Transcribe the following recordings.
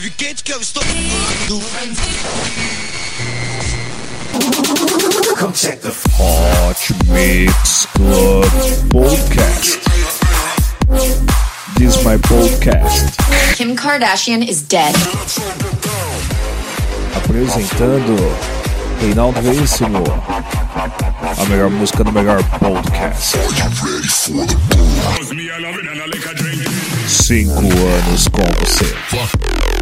de quente que eu estou. Hot Mix Club Podcast. This is my podcast. Kim Kardashian is dead. Apresentando Reinaldo Veríssimo. A melhor música do melhor podcast. Cinco anos com você.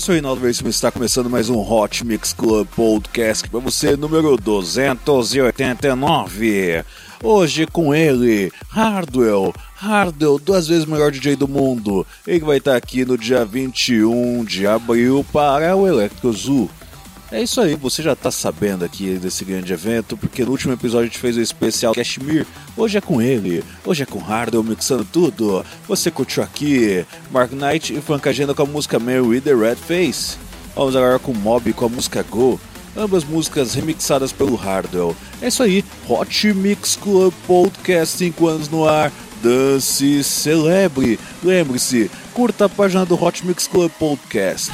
Sou Reinaldo Veríssimo está começando mais um Hot Mix Club Podcast para você, número 289. Hoje com ele, Hardwell, Hardwell, duas vezes o melhor DJ do mundo. Ele vai estar aqui no dia 21 de abril para o Electro Zoo. É isso aí, você já tá sabendo aqui desse grande evento, porque no último episódio a gente fez o especial Cashmere. Hoje é com ele, hoje é com Hardwell mixando tudo. Você curtiu aqui Mark Knight e Funk Agenda com a música Mary with the Red Face. Vamos agora com Mob com a música Go. Ambas músicas remixadas pelo Hardwell. É isso aí, Hot Mix Club Podcast 5 anos no ar. Dance, celebre. Lembre-se, curta a página do Hot Mix Club Podcast.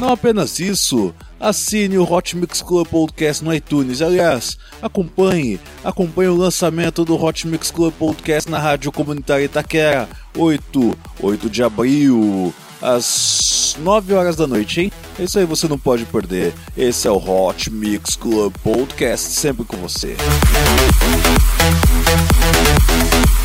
Não apenas isso, assine o Hot Mix Club Podcast no iTunes. Aliás, acompanhe, acompanhe o lançamento do Hot Mix Club Podcast na Rádio Comunitária Itaquera, 8, 8 de abril, às 9 horas da noite, hein? Isso aí você não pode perder. Esse é o Hot Mix Club Podcast, sempre com você. up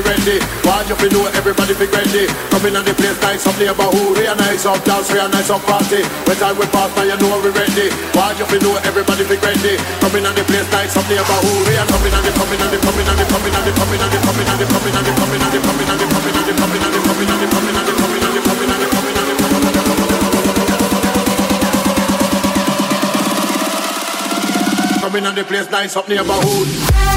we ready. Why you know everybody be ready? Come in and the place nice up neighborhood. We a nice up dance, we a nice up party. When time we pass, now you know we ready. Why you know everybody be ready? Come in and the place nice up neighborhood. We a coming and the coming and the coming and the coming and the coming and the coming and the coming and the coming and the coming and the coming and the coming and the coming and the coming and the coming and the coming and the coming and the coming coming Coming on the place nice up neighborhood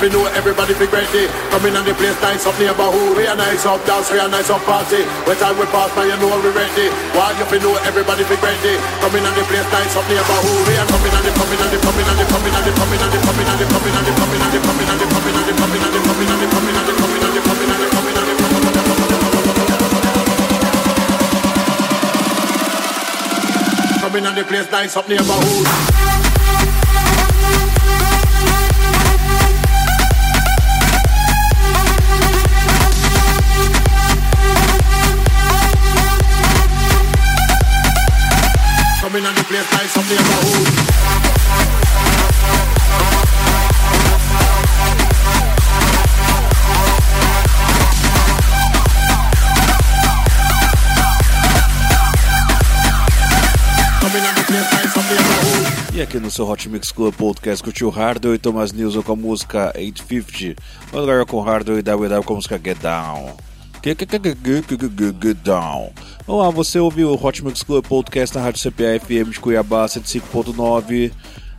You know everybody be ready. Come in and the place nice up neighborhood. We a nice up dance, we a nice up party. When time we pass, now you know we ready. While you feel know everybody be ready. Come in and the place nice up the neighborhood. We a coming and the coming and the coming and the coming and the coming and the coming and the coming and the coming and the coming and the coming and the coming and the coming and the coming and the coming and the coming and the coming and the Coming and the place nice up neighborhood. E aqui no seu Hot Mix Club Podcast curtiu Hardwell e Thomas Nilsson com a música 850. Vamos agora com Hardwell e WW com a música Get Down. Down. Vamos lá, você ouviu o Hot Mix Club Podcast na Rádio CPA FM de Cuiabá 105.9.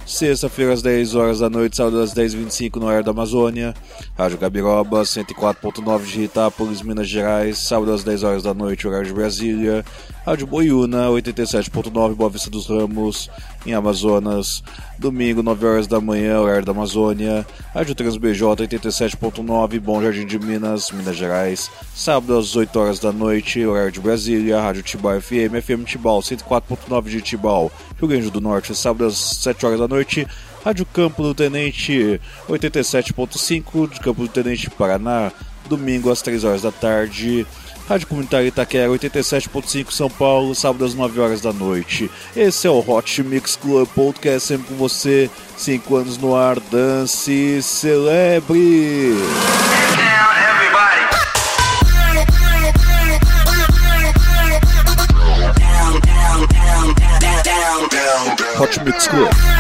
Sexta-feira às 10 horas da noite, sábado às 10h25 no horário da Amazônia. Rádio Gabiroba 104.9 de Itápolis, Minas Gerais, sábado às 10 horas da noite, horário de Brasília. Rádio Boiúna 87.9 Boa Vista dos Ramos, em Amazonas. Domingo, 9 horas da manhã, horário da Amazônia. Rádio TransBJ 87.9 Bom Jardim de Minas, Minas Gerais. Sábado às 8 horas da noite, horário de Brasília. Rádio Tibau FM, FM Tibau 104.9 de Tibau, Rio Grande do Norte. Sábado às 7 horas da noite. Rádio Campo do Tenente 87.5 de Campo do Tenente, Paraná. Domingo às 3 horas da tarde. Rádio Comunitária Itaquera 87.5 São Paulo, sábado às 9 horas da noite. Esse é o Hot Mix Club Podcast, sempre com você. 5 anos no ar, dance, celebre! touch me, group.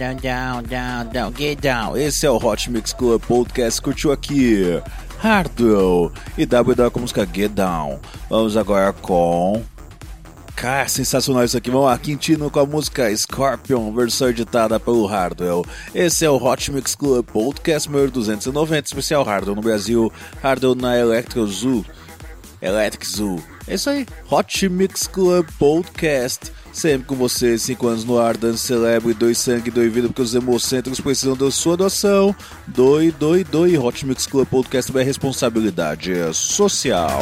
Down, down, down, down, get down. Esse é o Hot Mix Club Podcast. Curtiu aqui Hardwell e WW com a música Get Down. Vamos agora com. Cara, sensacional isso aqui. Vamos lá, Quintino com a música Scorpion, versão editada pelo Hardwell. Esse é o Hot Mix Club Podcast número 290, especial Hardwell no Brasil, Hardwell na Electro Zoo. Electric Zoo. É isso aí, Hot Mix Club Podcast. Sempre com você, 5 anos no ar, dando celebre, doe sangue, doe vida, porque os hemocentros precisam da sua doação. Doe, doe, doe. Hot Mix Club Podcast é responsabilidade social.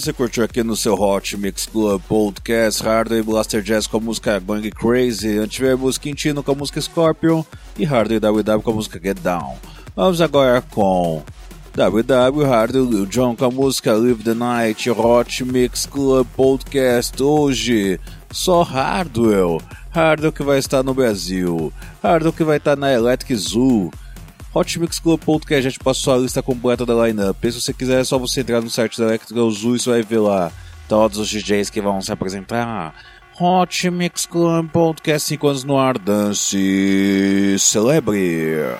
Você curtiu aqui no seu Hot Mix Club Podcast Hardway Blaster Jazz com a música Going Crazy, Antivemos Quintino com a música Scorpion e Hardway WW com a música Get Down. Vamos agora com WW Hardway Lil John com a música Live the Night Hot Mix Club Podcast hoje. Só Hardwell, Hardwell que vai estar no Brasil, Hardwell que vai estar na Electric Zoo. Hot Mix Club Podcast já te passou a lista completa da lineup. Se você quiser, é só você entrar no site da Electrical e você vai ver lá todos os DJs que vão se apresentar. Hot Mix Club Podcast 5 anos no ar, dance, celebre.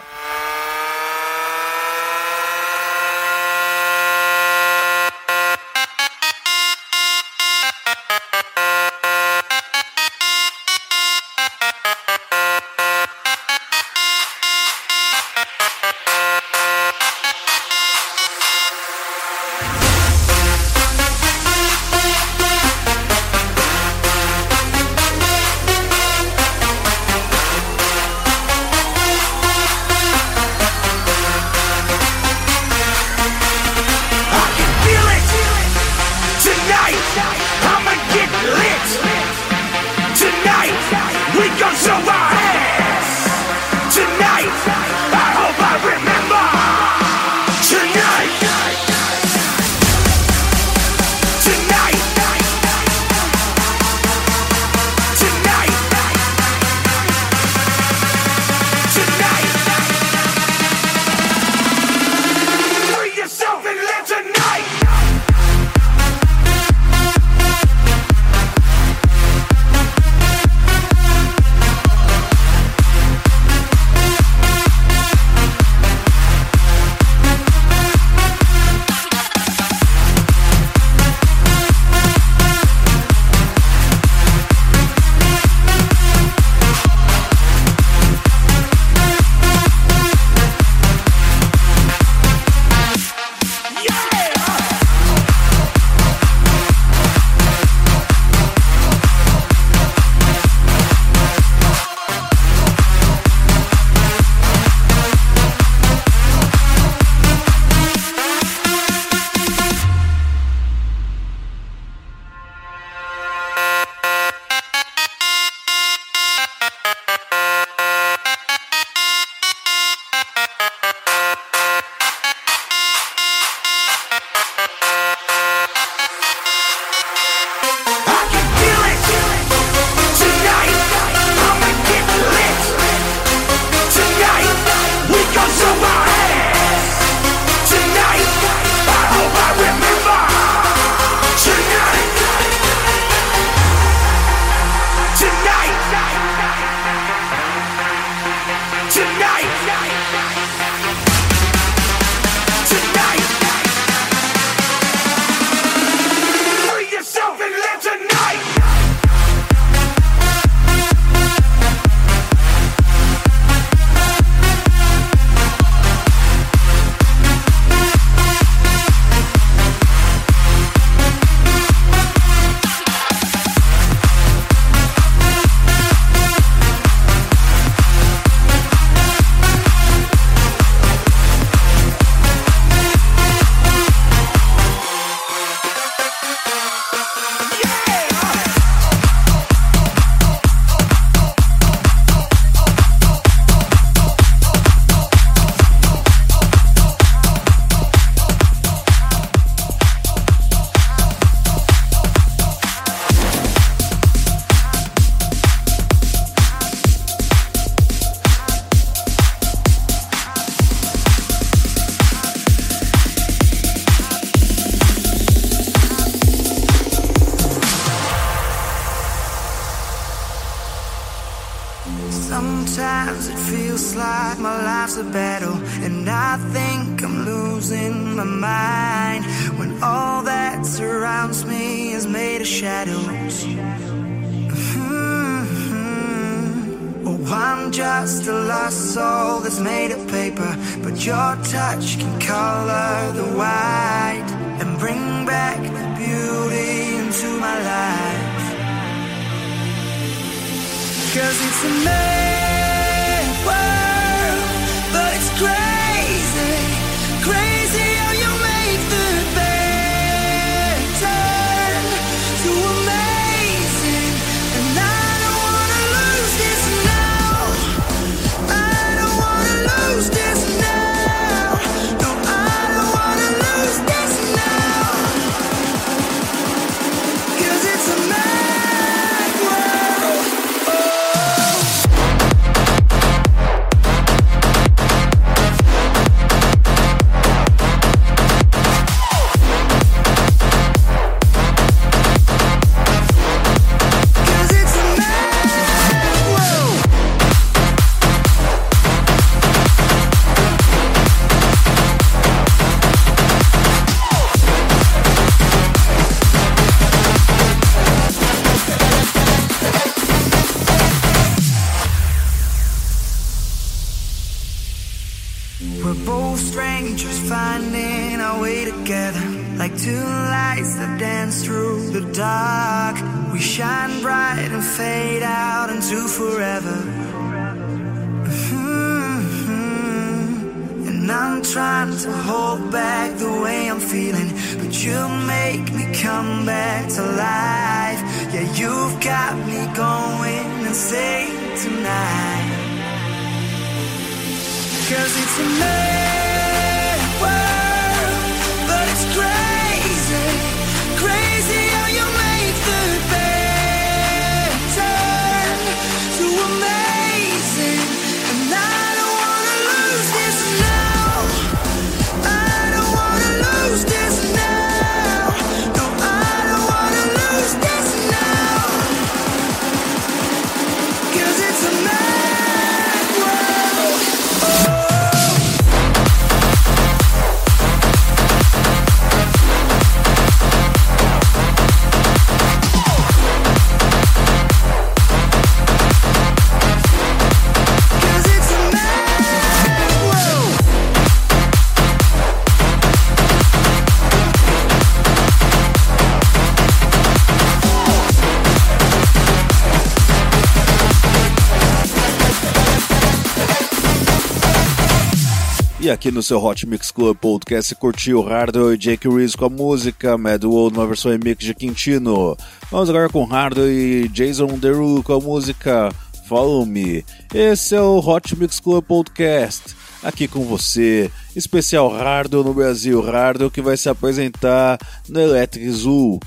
E aqui no seu Hot Mix Club Podcast você curtiu Hardwell e Jake Reese com a música Mad World numa versão remix de Quintino. Vamos agora com Hardwell e Jason Derulo com a música Follow Me. Esse é o Hot Mix Club Podcast. Aqui com você, especial Hardwell no Brasil. Hardwell que vai se apresentar no Electric Zoo.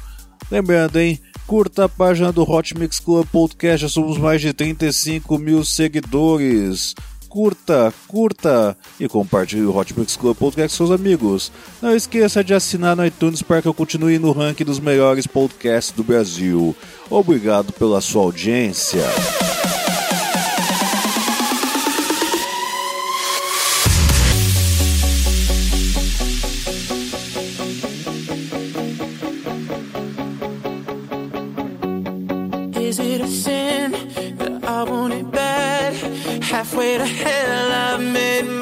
Lembrando, hein? Curta a página do Hot Mix Club Podcast, já somos mais de 35 mil seguidores curta, curta e compartilhe o Hot Club Podcast com seus amigos. Não esqueça de assinar no iTunes para que eu continue no ranking dos melhores podcasts do Brasil. Obrigado pela sua audiência. Is it a sin that I halfway to hell I've made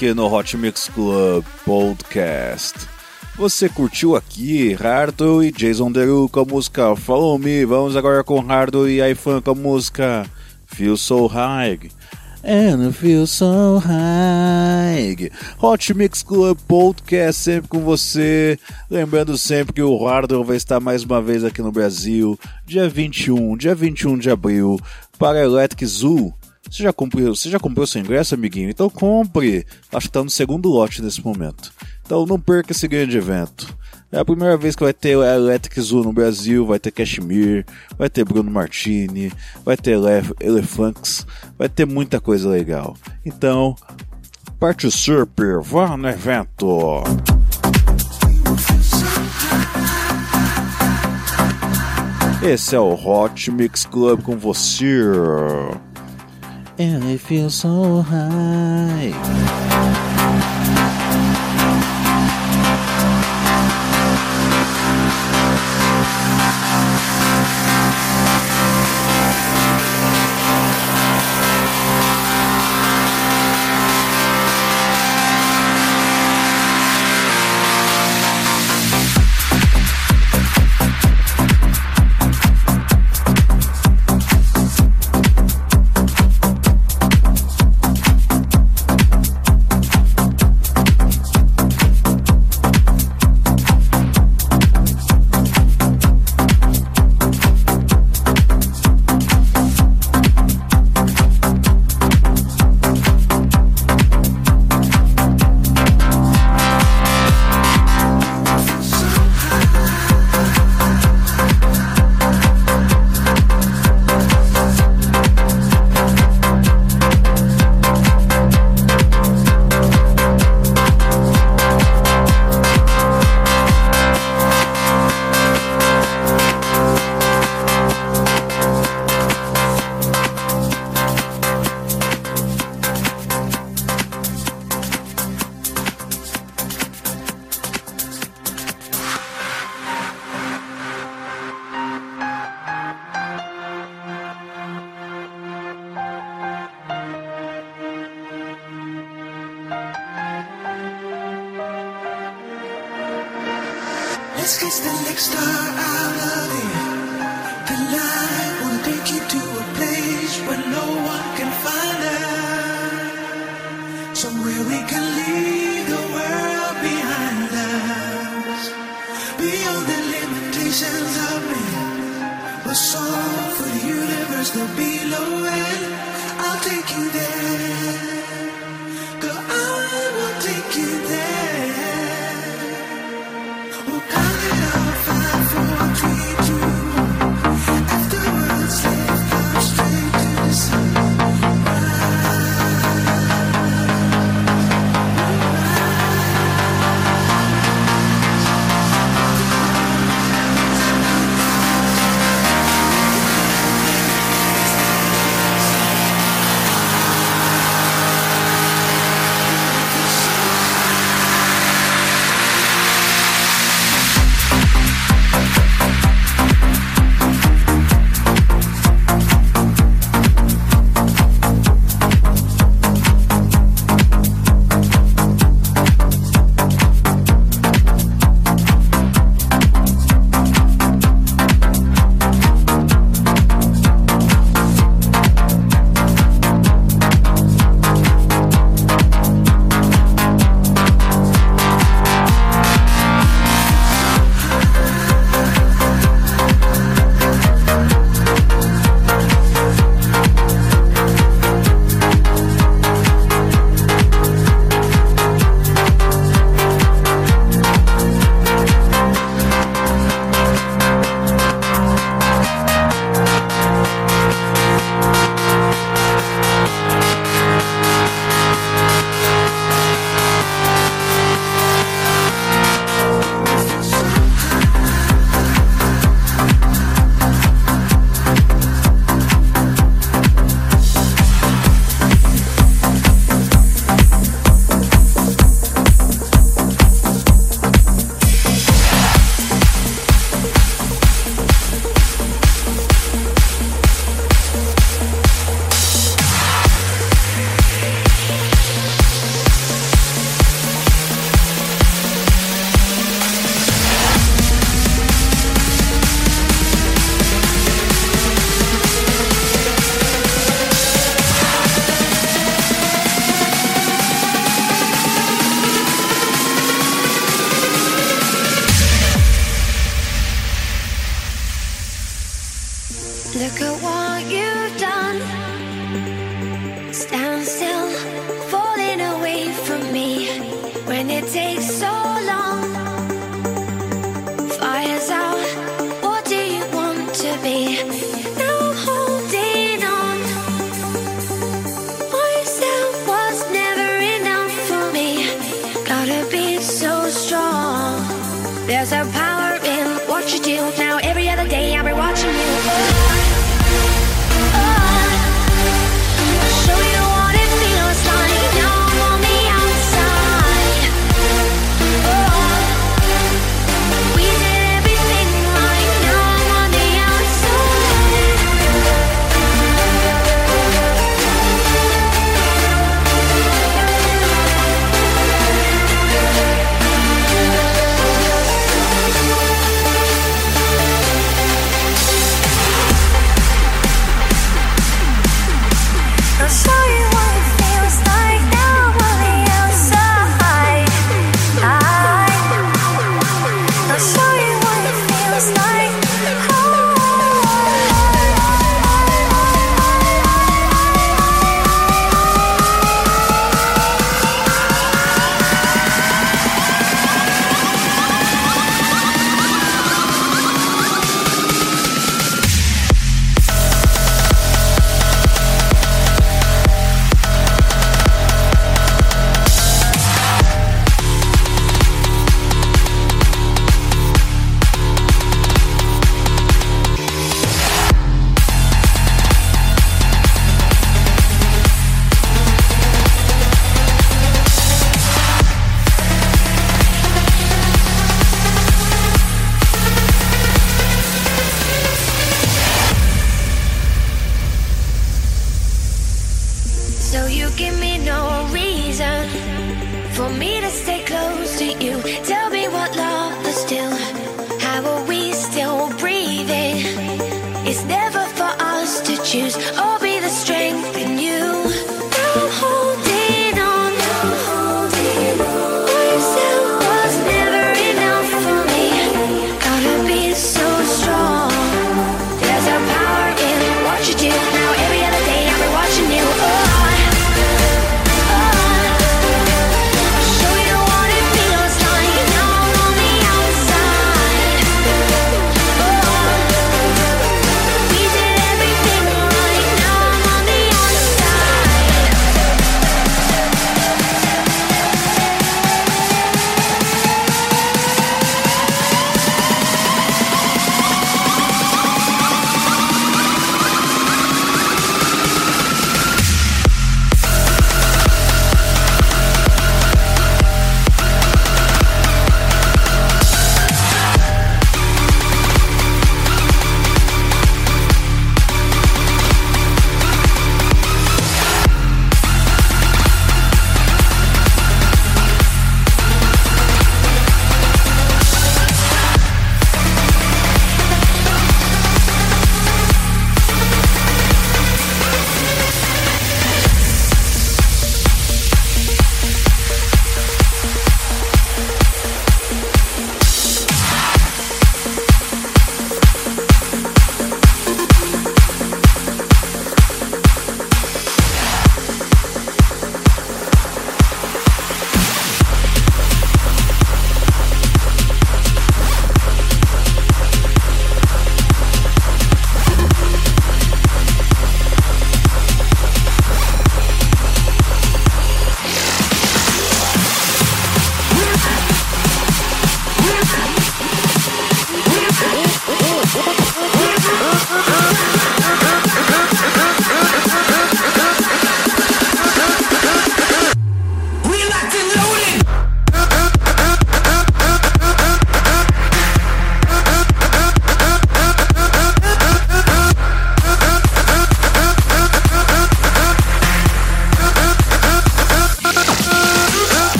aqui no Hot Mix Club Podcast. Você curtiu aqui Hardo e Jason Derulo com a música Follow Me. Vamos agora com Hardo e iFan com a música Feel So High. And feel so high. Hot Mix Club Podcast sempre com você. Lembrando sempre que o Hardwell vai estar mais uma vez aqui no Brasil, dia 21, dia 21 de abril, para Electric Zoo. Você já comprou, você já comprou seu ingresso, amiguinho? Então compre. Acho que tá no segundo lote nesse momento. Então não perca esse grande evento. É a primeira vez que vai ter Electric Zoo no Brasil, vai ter Cashmere, vai ter Bruno Martini, vai ter Elef vai ter muita coisa legal. Então, participe, vá no evento. Esse é o Hot Mix Club com você. And it feels so high.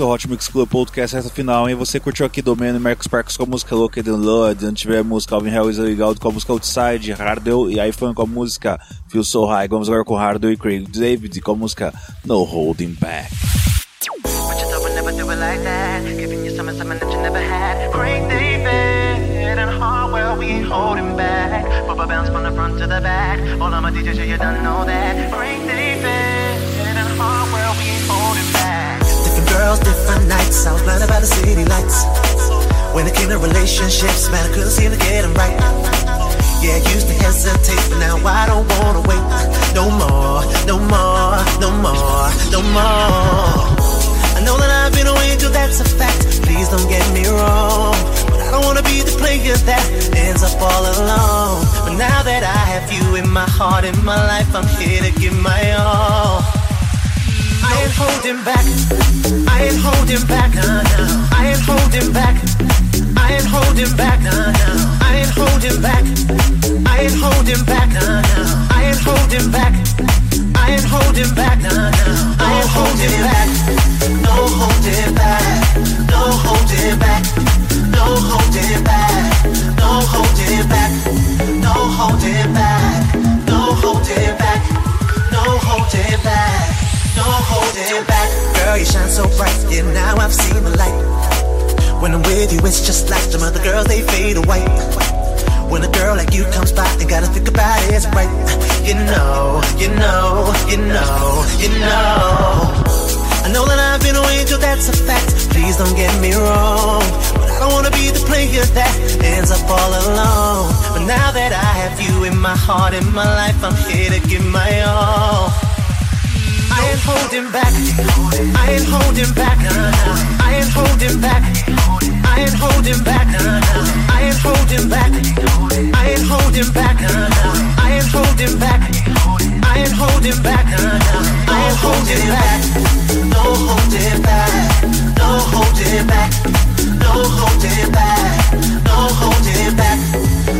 Seu Hot Mix Club Podcast, essa final, hein? Você curtiu aqui Domeno e Marcos Parks com a música Locked and Load, antes tiver a música Alvin Harris e Legal com a música Outside, Hardwell e iPhone com a música Feel So High. Vamos agora com Hardwell e Craig David com a música No Holding Back. But. Bubba bounce from the front to the back. All my DJs, yeah, you don't know that. Craig David girls, different nights. I was blinded by the city lights. When it came to relationships, man, I couldn't seem to get them right. Yeah, used to hesitate, but now I don't wanna wait. No more, no more, no more, no more. I know that I've been a angel, that's a fact. Please don't get me wrong. But I don't wanna be the player that ends up all alone. But now that I have you in my heart, in my life, I'm here to give my all. I ain't holding back. I ain't holding back. Nah, nah. I ain't holding back. I ain't holding back. Nah, nah. I ain't holding back. I ain't holding back. Nah, nah. I ain't holding back. I ain't holding back. Nah, nah. I ain't holding back. No holding back. No holding back. No holding back. No holding back. No holding back. No holding back. No holding back. No holding back. Girl, you shine so bright. Yeah, now I've seen the light. When I'm with you, it's just like some other girls, they fade away. When a girl like you comes by, you gotta think about it, it's right. You know, you know, you know, you know. I know that I've been an angel, that's a fact. Please don't get me wrong. But I don't wanna be the player that ends up all alone. But now that I have you in my heart, in my life, I'm here to give my all. I ain't holding back. I ain't holding back. I ain't holding back. I ain't holding back. I ain't holding back. I ain't holding back. I ain't holding back. I ain't holding back. I ain't holding back. No holding back. No holding back. No holding back. No holding back.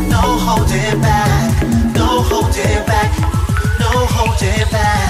No holding back. No holding back. No holding back.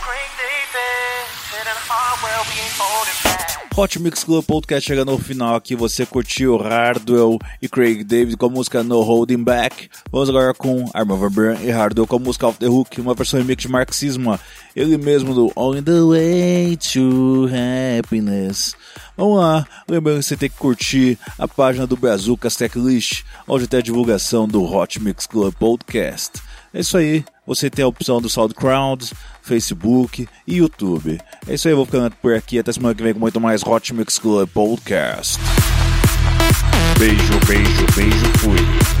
Hot Mix Club Podcast chegando no final aqui. Você curtiu Hardwell e Craig David com a música No Holding Back. Vamos agora com Armin Van e Hardwell com a música Off the Hook, uma versão remix de Marxismo. Ele mesmo do On the Way to Happiness. Vamos lá, lembrando que você tem que curtir a página do Brazucas Techlist, onde tem a divulgação do Hot Mix Club Podcast. É isso aí, você tem a opção do SoundCloud, Facebook e YouTube. É isso aí, vou ficando por aqui. Até semana que vem com muito mais Hot Mix Club Podcast. Beijo, beijo, beijo, fui.